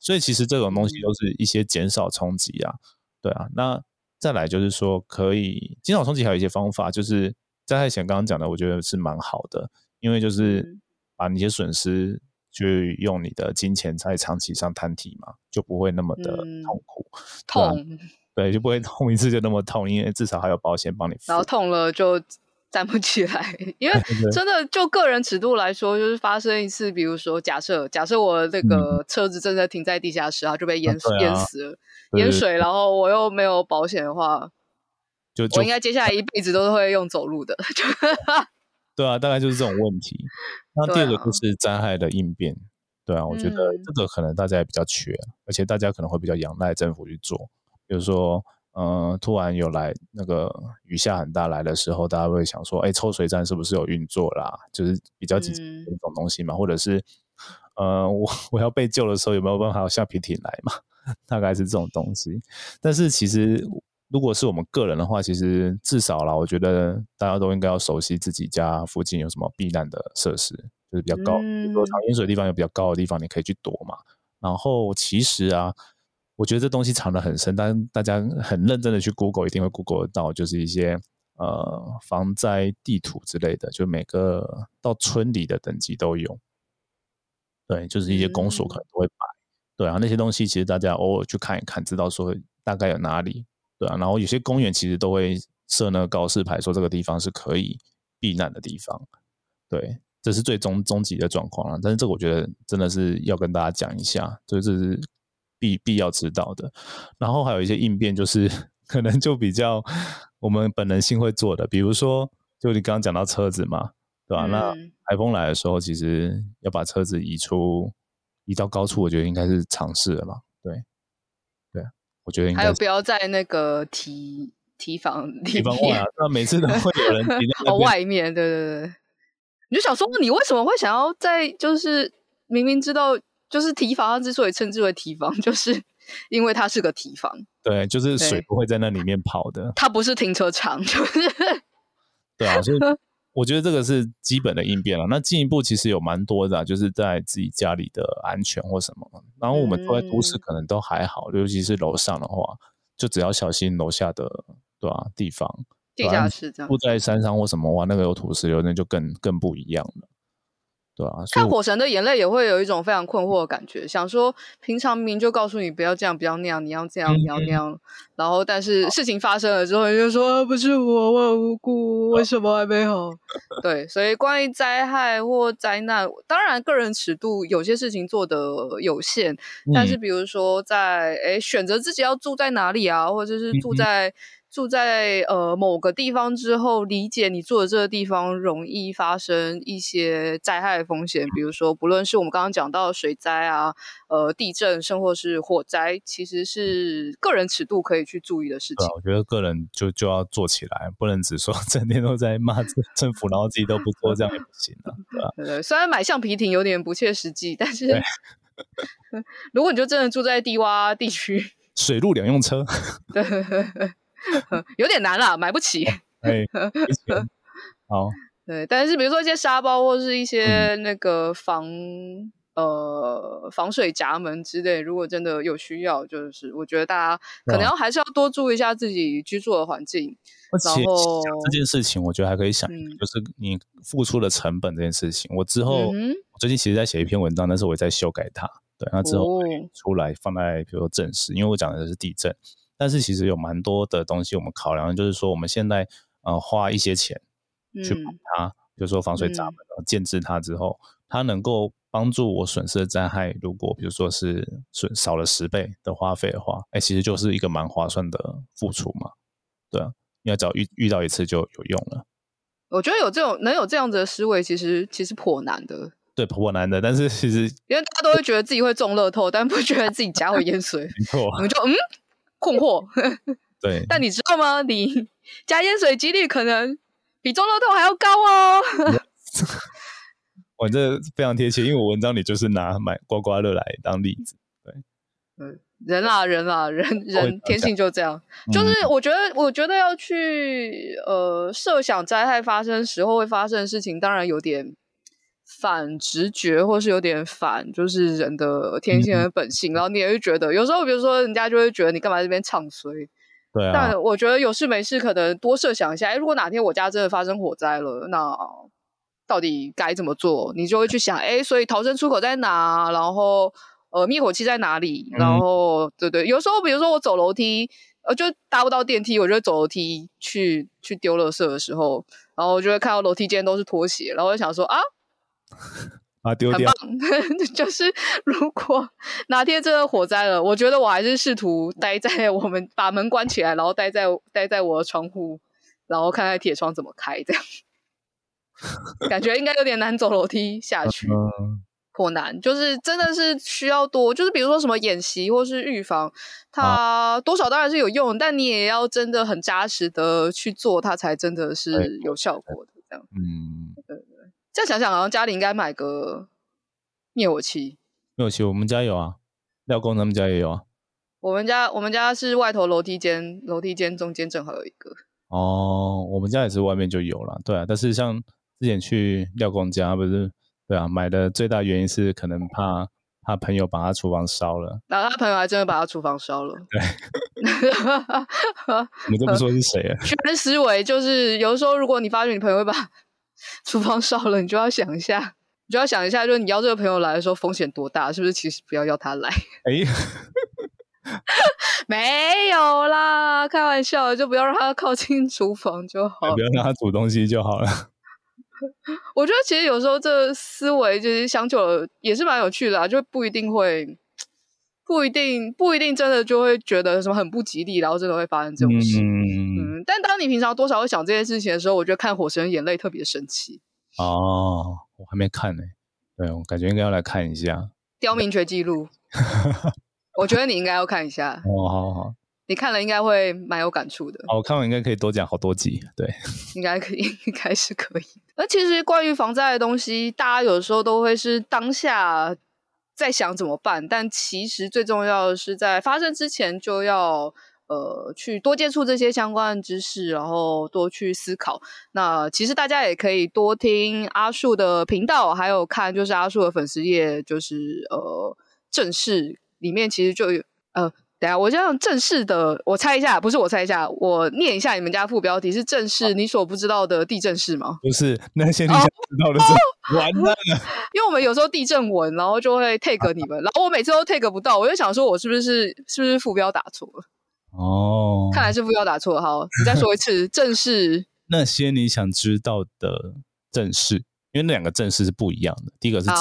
S2: 所以其实这种东西都是一些减少冲击啊，对啊。那再来就是说，可以减少冲击，还有一些方法，就是灾害险刚刚讲的，我觉得是蛮好的，因为就是把那些损失去用你的金钱在长期上摊提嘛，就不会那么的痛苦，
S1: 嗯、痛，[LAUGHS]
S2: 对，就不会痛一次就那么痛，因为至少还有保险帮你付。
S1: 然后痛了就。站不起来，[LAUGHS] 因为 [LAUGHS] 真的就个人尺度来说，就是发生一次，比如说假设假设我那个车子真的停在地下室，啊就被淹淹死了，淹水，然后我又没有保险的话，就我应该接下来一辈子都是会用走路的。[LAUGHS]
S2: 对啊，大概就是这种问题。那第二个就是灾害的应变，对啊，我觉得这个可能大家也比较缺，而且大家可能会比较仰赖政府去做，比如说。嗯、呃，突然有来那个雨下很大来的时候，大家会想说，哎，抽水站是不是有运作啦？就是比较紧急的一种东西嘛，嗯、或者是，呃，我我要被救的时候有没有办法有橡皮艇来嘛？[LAUGHS] 大概是这种东西。但是其实如果是我们个人的话，其实至少啦，我觉得大家都应该要熟悉自己家附近有什么避难的设施，就是比较高，嗯、比如说常淹水的地方有比较高的地方，你可以去躲嘛。然后其实啊。我觉得这东西藏得很深，但大家很认真的去 Google，一定会 Google 得到，就是一些呃防灾地图之类的，就每个到村里的等级都有，对，就是一些公所可能都会摆，嗯、对啊，那些东西其实大家偶尔去看一看，知道说大概有哪里，对啊，然后有些公园其实都会设那个告示牌，说这个地方是可以避难的地方，对，这是最终终极的状况了。但是这个我觉得真的是要跟大家讲一下，就是必必要知道的。然后还有一些应变，就是 [LAUGHS] 可能就比较我们本能性会做的，比如说，就你刚刚讲到车子嘛。对吧、啊？那台风来的时候，其实要把车子移出，移到高处，我觉得应该是尝试了嘛。对，对，我觉得应该。
S1: 还有不要在那个提提防
S2: 提防外啊，那每次都会有人提在
S1: 哦外面，对对对。你就想说，你为什么会想要在？就是明明知道，就是提防它之所以称之为提防，就是因为它是个提防。
S2: 对，就是水不会在那里面跑的。
S1: 它不是停车场，就是。
S2: 对啊，所以。[LAUGHS] 我觉得这个是基本的应变了。那进一步其实有蛮多的、啊，就是在自己家里的安全或什么。然后我们住在都市可能都还好，嗯、尤其是楼上的话，就只要小心楼下的对吧、啊、地方。
S1: 地下室这样。
S2: 住在山上或什么话，那个有土石流，那就更更不一样了。对啊，
S1: 看火神的眼泪也会有一种非常困惑的感觉，想说平常明明就告诉你不要这样，不要那样，你要这样，你要那样，嗯、然后但是事情发生了之后，你就说、啊、不是我，我很无辜，为什么还没好？[LAUGHS] 对，所以关于灾害或灾难，当然个人尺度有些事情做的有限，嗯、但是比如说在诶选择自己要住在哪里啊，或者是住在。嗯住在呃某个地方之后，理解你住的这个地方容易发生一些灾害风险，比如说不论是我们刚刚讲到的水灾啊、呃地震，甚或是火灾，其实是个人尺度可以去注意的事情。
S2: 我觉得个人就就要做起来，不能只说 [LAUGHS] 整天都在骂政府，然后自己都不做，这样也不行啊，对吧？[LAUGHS]
S1: 对对，虽然买橡皮艇有点不切实际，但是 [LAUGHS] 如果你就真的住在低洼地区，
S2: 水陆两用车，
S1: 对。[LAUGHS] 有点难啦，买不起。[LAUGHS]
S2: 哎，好。[LAUGHS]
S1: 对，但是比如说一些沙包或是一些那个防、嗯、呃防水闸门之类，如果真的有需要，就是我觉得大家可能要还是要多注意一下自己居住的环境。然后
S2: 这件事情，我觉得还可以想，嗯、就是你付出的成本这件事情。我之后、嗯、我最近其实在写一篇文章，但是我在修改它。对，那之后出来放在比如说正式，因为我讲的是地震。但是其实有蛮多的东西我们考量，就是说我们现在呃花一些钱去补它，嗯、比如说防水闸门，嗯、建置它之后，它能够帮助我损失的灾害，如果比如说是损少了十倍的花费的话，哎，其实就是一个蛮划算的付出嘛。对啊，因为只要遇遇到一次就有用了。
S1: 我觉得有这种能有这样子的思维，其实其实颇难的。
S2: 对，颇难的。但是其实
S1: 因为大家都会觉得自己会中乐透，但不觉得自己家会淹水。[LAUGHS]
S2: 没错，
S1: 我们就嗯。困惑，[LAUGHS]
S2: 对，
S1: 但你知道吗？你加淹水几率可能比中乐透还要高哦。[LAUGHS]
S2: 我这非常贴切，因为我文章里就是拿买刮刮乐来当例子。对，
S1: 嗯，人啊，人啊，人人天性就这样，就是我觉得，我觉得要去呃设想灾害发生时候会发生的事情，当然有点。反直觉，或是有点反，就是人的天性和本性。嗯、然后你也会觉得，有时候比如说人家就会觉得你干嘛这边唱衰。
S2: 对啊。
S1: 但我觉得有事没事，可能多设想一下。哎，如果哪天我家真的发生火灾了，那到底该怎么做？你就会去想，哎，所以逃生出口在哪？然后呃，灭火器在哪里？然后、嗯、对对，有时候比如说我走楼梯，呃，就搭不到电梯，我就走楼梯去去丢垃圾的时候，然后我就会看到楼梯间都是拖鞋，然后我就想说啊。[LAUGHS]
S2: 啊，丢掉！[LAUGHS]
S1: 就是如果 [LAUGHS] 哪天真的火灾了，我觉得我还是试图待在我们把门关起来，然后待在待在我的窗户，然后看看铁窗怎么开，这样感觉应该有点难走楼梯下去，颇难。就是真的是需要多，就是比如说什么演习或是预防，它多少当然是有用，但你也要真的很扎实的去做，它才真的是有效果的。这样，嗯，对。再想想，好像家里应该买个灭火器。
S2: 灭火器，我们家有啊，廖工他们家也有啊。
S1: 我们家我们家是外头楼梯间，楼梯间中间正好有一个。
S2: 哦，我们家也是外面就有了，对啊。但是像之前去廖工家，不是对啊，买的最大原因是可能怕他朋友把他厨房烧了。
S1: 然后他朋友还真的把他厨房烧了。[LAUGHS]
S2: 对，[LAUGHS] 我们都不说是谁啊。
S1: 全思维就是有的时候，如果你发觉你朋友会把厨房烧了，你就要想一下，你就要想一下，就是你邀这个朋友来的时候风险多大，是不是？其实不要邀他来。[LAUGHS] 哎。没有啦，开玩笑，就不要让他靠近厨房就好，
S2: 不要让他煮东西就好了。[LAUGHS]
S1: 我觉得其实有时候这思维就是想久了也是蛮有趣的啊，就不一定会，不一定不一定真的就会觉得什么很不吉利，然后真的会发生这种事。嗯，嗯，但当你平常多少会想这件事情的时候，我觉得看《火神眼泪》特别神奇。
S2: 哦，我还没看呢，对，我感觉应该要来看一下。
S1: 刁民权记录。[LAUGHS] 我觉得你应该要看一下
S2: 哦，好好好，
S1: 你看了应该会蛮有感触的。
S2: 哦，我看完应该可以多讲好多集，对，[LAUGHS]
S1: 应该可以，应该是可以。那其实关于防灾的东西，大家有时候都会是当下在想怎么办，但其实最重要的是在发生之前就要呃去多接触这些相关的知识，然后多去思考。那其实大家也可以多听阿树的频道，还有看就是阿树的粉丝页，就是呃正式。里面其实就有呃，等下我这样正式的，我猜一下，不是我猜一下，我念一下你们家副标题是“正式你所不知道的地震事”吗？
S2: 不是，那些你想知道的是、哦、完蛋了，[LAUGHS]
S1: 因为我们有时候地震文，然后就会 take 你们，然后我每次都 take 不到，我就想说我是不是是不是副标打错了？哦，看来是副要打错了。好，你再说一次，[LAUGHS] 正式那
S2: 些你想知道的正事，因为那两个正事是不一样的，第一个是的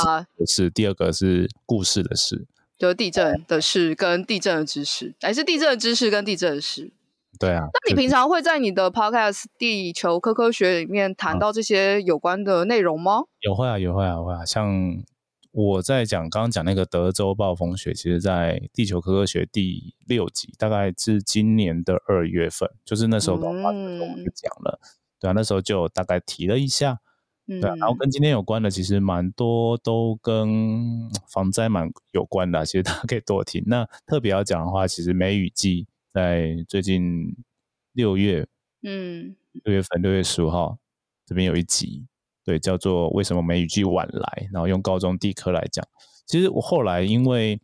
S2: 事、啊，第二个是故事的事。
S1: 就是地震的事跟地震的知识，还是地震的知识跟地震的事？
S2: 对啊。
S1: 那你平常会在你的 podcast《地球科科学》里面谈到这些有关的内容吗？
S2: 有会啊，有会啊，会啊。像我在讲刚刚讲那个德州暴风雪，其实在《地球科科学》第六集，大概是今年的二月份，就是那时候刚发生的时候我们就讲了，嗯。对啊，那时候就大概提了一下。对啊，然后跟今天有关的，其实蛮多都跟防灾蛮有关的，其实大家可以多听。那特别要讲的话，其实梅雨季在最近六月，嗯，六月份六月十五号这边有一集，对，叫做为什么梅雨季晚来，然后用高中地科来讲。其实我后来因为，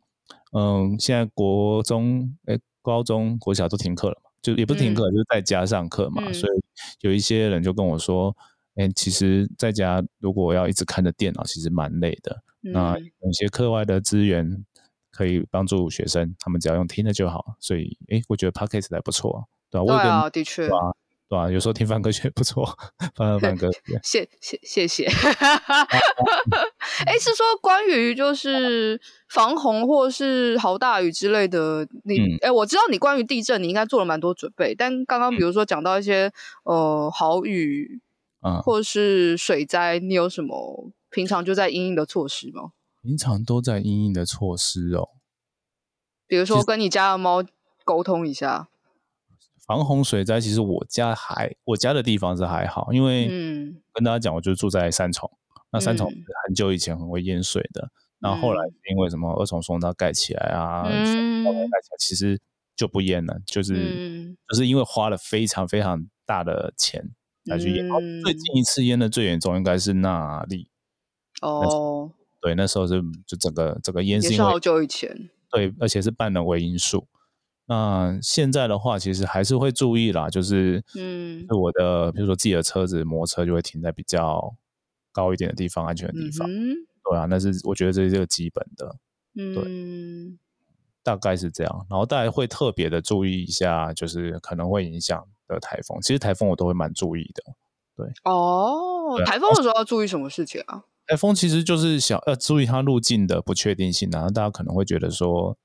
S2: 嗯，现在国中、诶高中、国小都停课了嘛，就也不是停课，嗯，就是在家上课嘛，嗯，所以有一些人就跟我说。哎，其实在家如果要一直看着电脑，其实蛮累的。嗯、那有些课外的资源可以帮助学生，他们只要用听的就好。所以，哎，我觉得 Podcast 还不错，对吧？对
S1: 啊，的
S2: 确，啊，对啊，有时候听范科学不错，[LAUGHS] 范范科学。
S1: 谢谢谢谢。[LAUGHS] 哎，是说关于就是防洪或是豪大雨之类的，你哎、嗯，我知道你关于地震你应该做了蛮多准备，但刚刚比如说讲到一些、嗯、呃豪雨。啊，或是水灾，你有什么平常就在应应的措施吗？
S2: 平常都在应应的措施哦，
S1: 比如说跟你家的猫沟通一下。
S2: 防洪水灾，其实我家还我家的地方是还好，因为嗯，跟大家讲，我就住在三重，那三重很久以前很会淹水的，然、嗯、后后来因为什么二重松它盖起来啊，嗯，盖起来其实就不淹了，就是、嗯、就是因为花了非常非常大的钱。来去淹、嗯，最近一次淹的最严重应该是那里。哦，对，那时候是就整个整个淹是，也是
S1: 好久以前。
S2: 对，而且是半人为因素。那现在的话，其实还是会注意啦，就是嗯，我的比如说自己的车子、摩托车就会停在比较高一点的地方，安全的地方。嗯，对啊，那是我觉得这是这个基本的。嗯，对，大概是这样。然后大家会特别的注意一下，就是可能会影响。的台风，其实台风我都会蛮注意的，对
S1: 哦。台风的时候要注意什么事情啊？
S2: 台风其实就是想要注意它路径的不确定性，然后大家可能会觉得说，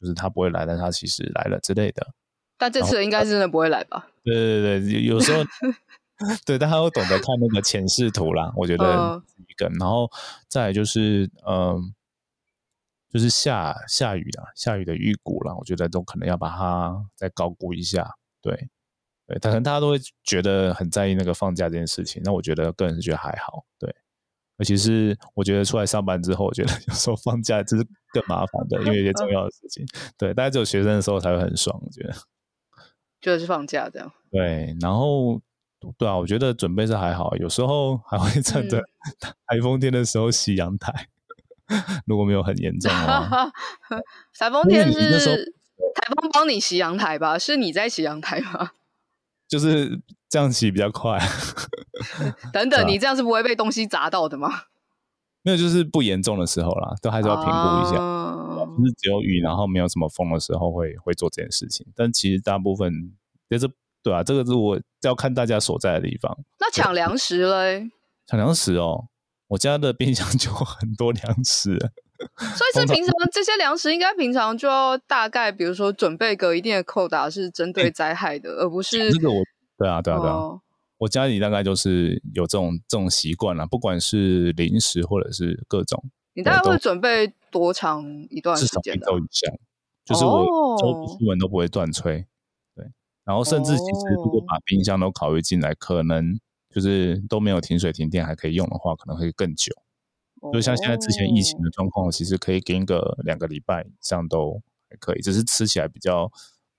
S2: 就是他不会来，但他其实来了之类的。
S1: 但这次应该是真的不会来吧？[LAUGHS]
S2: 对对对，有时候 [LAUGHS] 对，但他会懂得看那个潜势图啦，我觉得一个、呃。然后再来就是嗯、呃，就是下下雨啊，下雨的预估啦，我觉得都可能要把它再高估一下，对。对，可能大家都会觉得很在意那个放假这件事情，那我觉得个人是觉得还好。对，尤其是我觉得出来上班之后，我觉得 [LAUGHS] 有时候放假这是更麻烦的，因为有些重要的事情。对，大家只有学生的时候才会很爽，我觉得。[LAUGHS]
S1: 就是放假这样。
S2: 对，然后对啊，我觉得准备是还好，有时候还会趁着 [LAUGHS] 台风天的时候洗阳台，嗯、如果没有很严重的话。
S1: 台风天是台风帮你洗阳台吧？是你在洗阳台吗？
S2: 就是这样洗比较快。[LAUGHS]
S1: 等等，你这样是不会被东西砸到的吗？
S2: 没有，就是不严重的时候啦，都还是要评估一下。啊、不是只有雨，然后没有什么风的时候会会做这件事情。但其实大部分就是对啊，这个是我要看大家所在的地方。
S1: 那抢粮食嘞？
S2: 抢粮食哦，我家的冰箱 [LAUGHS] 就很多粮食。[LAUGHS]
S1: 所以是平常这些粮食应该平常就要大概，比如说准备个一定的扣打，是针对灾害的，而不是
S2: 这个我对啊对啊对啊。哦我家里大概就是有这种这种习惯了，不管是零食或者是各种。
S1: 你大概会准备多长一段时间？
S2: 至少一周以上，就是我周不出门都不会断炊。对，然后甚至其实如果把冰箱都考虑进来，可能就是都没有停水停电还可以用的话，可能会更久。就像现在之前疫情的状况，其实可以给个两个礼拜以上都还可以，只是吃起来比较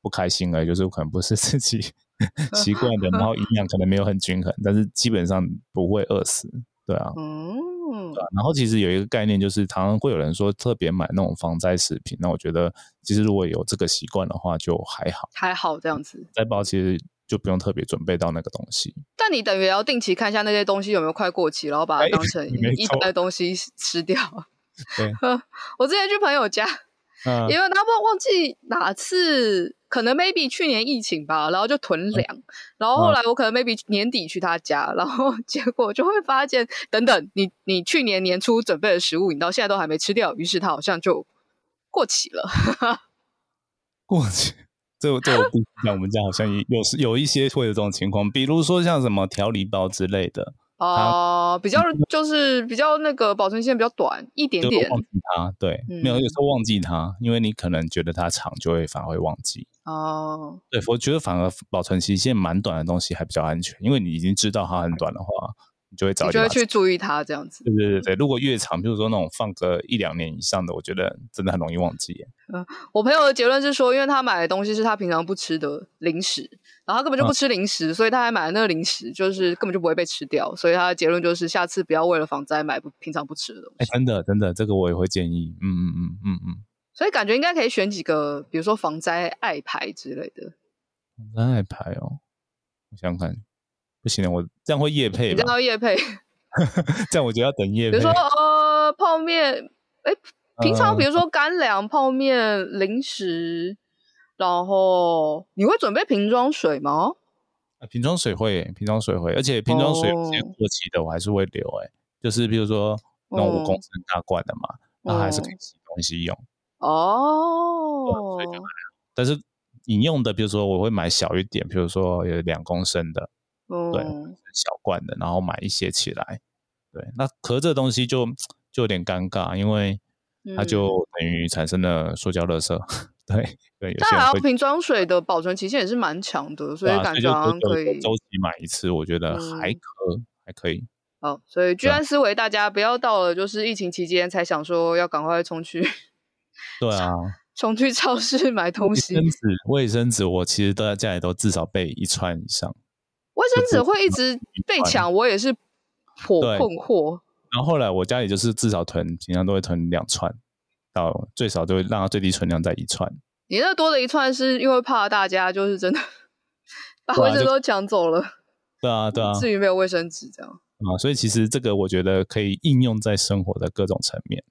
S2: 不开心而已，就是可能不是自己。[LAUGHS] 习惯的，然后营养可能没有很均衡，但是基本上不会饿死，对啊，嗯，对啊。然后其实有一个概念，就是常常会有人说特别买那种防灾食品，那我觉得其实如果有这个习惯的话，就还好，
S1: 还好这样子。
S2: 灾包其实就不用特别准备到那个东西，
S1: 但你等于要定期看一下那些东西有没有快过期，然后把它当成 [LAUGHS] 一袋东西吃掉。
S2: 对，[LAUGHS]
S1: 我之前去朋友家，嗯，因为他们忘记哪次。可能 maybe 去年疫情吧，然后就囤粮，嗯、然后后来我可能 maybe 年底去他家，嗯、然后 [LAUGHS] 结果就会发现，等等，你你去年年初准备的食物，你到现在都还没吃掉，于是它好像就过期了。
S2: 过期，这这我不像我们家好像有有一些会有这种情况，比如说像什么调理包之类的。
S1: 哦、呃，比较就是比较那个保存期间比较短一点点。
S2: 忘记它，对，嗯、没有，有时候忘记它，因为你可能觉得它长，就会反而会忘记。哦，对，我觉得反而保存期限蛮短的东西还比较安全，因为你已经知道它很短的话。就会早就会
S1: 去注意它这样子。
S2: 对对对对，如果越长，比如说那种放个一两年以上的，我觉得真的很容易忘记。
S1: 嗯，我朋友的结论是说，因为他买的东西是他平常不吃的零食，然后他根本就不吃零食，嗯、所以他还买了那个零食，就是根本就不会被吃掉。所以他的结论就是，下次不要为了防灾买不平常不吃的东西。
S2: 哎，真的真的，这个我也会建议。嗯嗯嗯嗯嗯。
S1: 所以感觉应该可以选几个，比如说防灾爱牌之类的。
S2: 防灾爱牌哦，我想想看。不行了，我这样会夜配。
S1: 这样业配，[LAUGHS]
S2: 这样我就要等夜配。
S1: 比如说呃，泡面，哎，平常比如说干粮、呃、泡面、零食，然后你会准备瓶装水吗？
S2: 啊，瓶装水会，瓶装水会，而且瓶装水有些过期的我还是会留。哎，就是比如说那种五公升大罐的嘛，那、嗯、还是可以洗东西用。
S1: 哦。
S2: 但是饮用的，比如说我会买小一点，比如说有两公升的。
S1: 嗯、
S2: 对，小罐的，然后买一些起来。对，那壳这东西就就有点尴尬，因为它就等于产生了塑胶垃圾。[LAUGHS] 嗯、对对，
S1: 但还有瓶装水的保存期限也是蛮长的，所以感觉好像可以
S2: 周期买一次，我觉得还可、嗯、还可以。
S1: 好，所以居安思危，大家不要到了就是疫情期间才想说要赶快冲去。[LAUGHS]
S2: 对啊，
S1: 冲去超市买东西。卫
S2: 生纸，卫生纸，我其实都在家里都至少备一串以上。
S1: 卫生纸会一直被抢，我也是颇困惑。
S2: 然后后来我家里就是至少囤，平常都会囤两串，到最少都会让它最低存量在一串。
S1: 你那多的一串是因为怕大家就是真的把卫生纸都抢走了。
S2: 对啊，对啊，[LAUGHS]
S1: 至于没有卫生纸这样
S2: 啊，所以其实这个我觉得可以应用在生活的各种层面。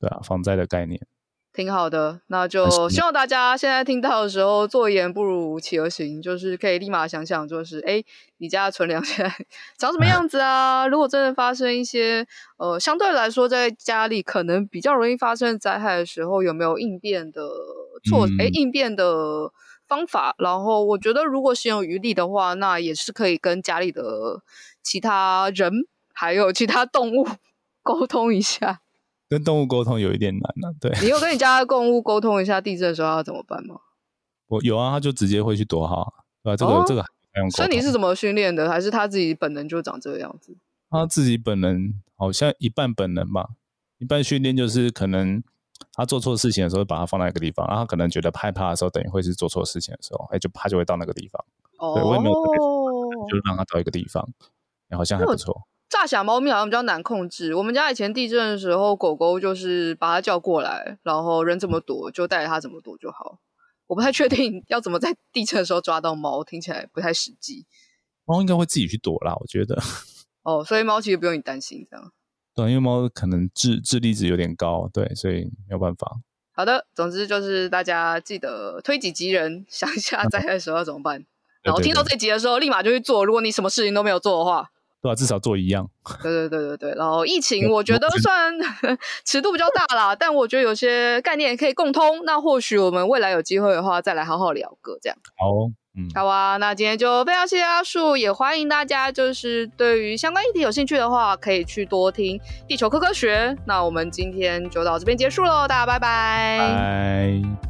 S2: 对啊，防灾的概念。
S1: 挺好的，那就希望大家现在听到的时候，坐言不如起而行，就是可以立马想想，就是哎，你家的存粮现在 [LAUGHS] 长什么样子啊？如果真的发生一些呃，相对来说在家里可能比较容易发生灾害的时候，有没有应变的措哎、嗯、应变的方法？然后我觉得，如果心有余力的话，那也是可以跟家里的其他人还有其他动物 [LAUGHS] 沟通一下。
S2: 跟动物沟通有一点难了，啊，对。
S1: 你有跟你家的动物沟通一下地震的时候要怎么办吗？[LAUGHS]
S2: 我有啊，他就直接会去躲好，对吧？这个、哦、这个。
S1: 所以你是怎么训练的？还是他自己本能就长这个样子？
S2: 他自己本能好像一半本能吧，一半训练就是可能他做错事情的时候把它放在一个地方，然后他可能觉得害怕的时候，等于会是做错事情的时候，哎，就他就会到那个地方。哦，对我也没有特别，就是让他到一个地方，好像还不错。
S1: 诈想猫咪好像比较难控制。我们家以前地震的时候，狗狗就是把它叫过来，然后人怎么躲就带着它怎么躲就好。我不太确定要怎么在地震的时候抓到猫，听起来不太实际。
S2: 猫应该会自己去躲啦，我觉得。
S1: 哦，所以猫其实不用你担心这样。
S2: 对，因为猫可能智智力值有点高，对，所以没有办法。
S1: 好的，总之就是大家记得推己及人，想一下灾害的时候要怎么办。然后听到这集的时候，立马就去做。如果你什么事情都没有做的话。
S2: 对啊，至少做一样。[LAUGHS]
S1: 对对对对对，然后疫情我觉得算 [LAUGHS] 尺度比较大啦，但我觉得有些概念可以共通。那或许我们未来有机会的话，再来好好聊个这样。
S2: 好，嗯，
S1: 好啊。那今天就非常谢谢阿树，也欢迎大家就是对于相关议题有兴趣的话，可以去多听《地球科科学》。那我们今天就到这边结束喽，大家拜拜。
S2: 拜。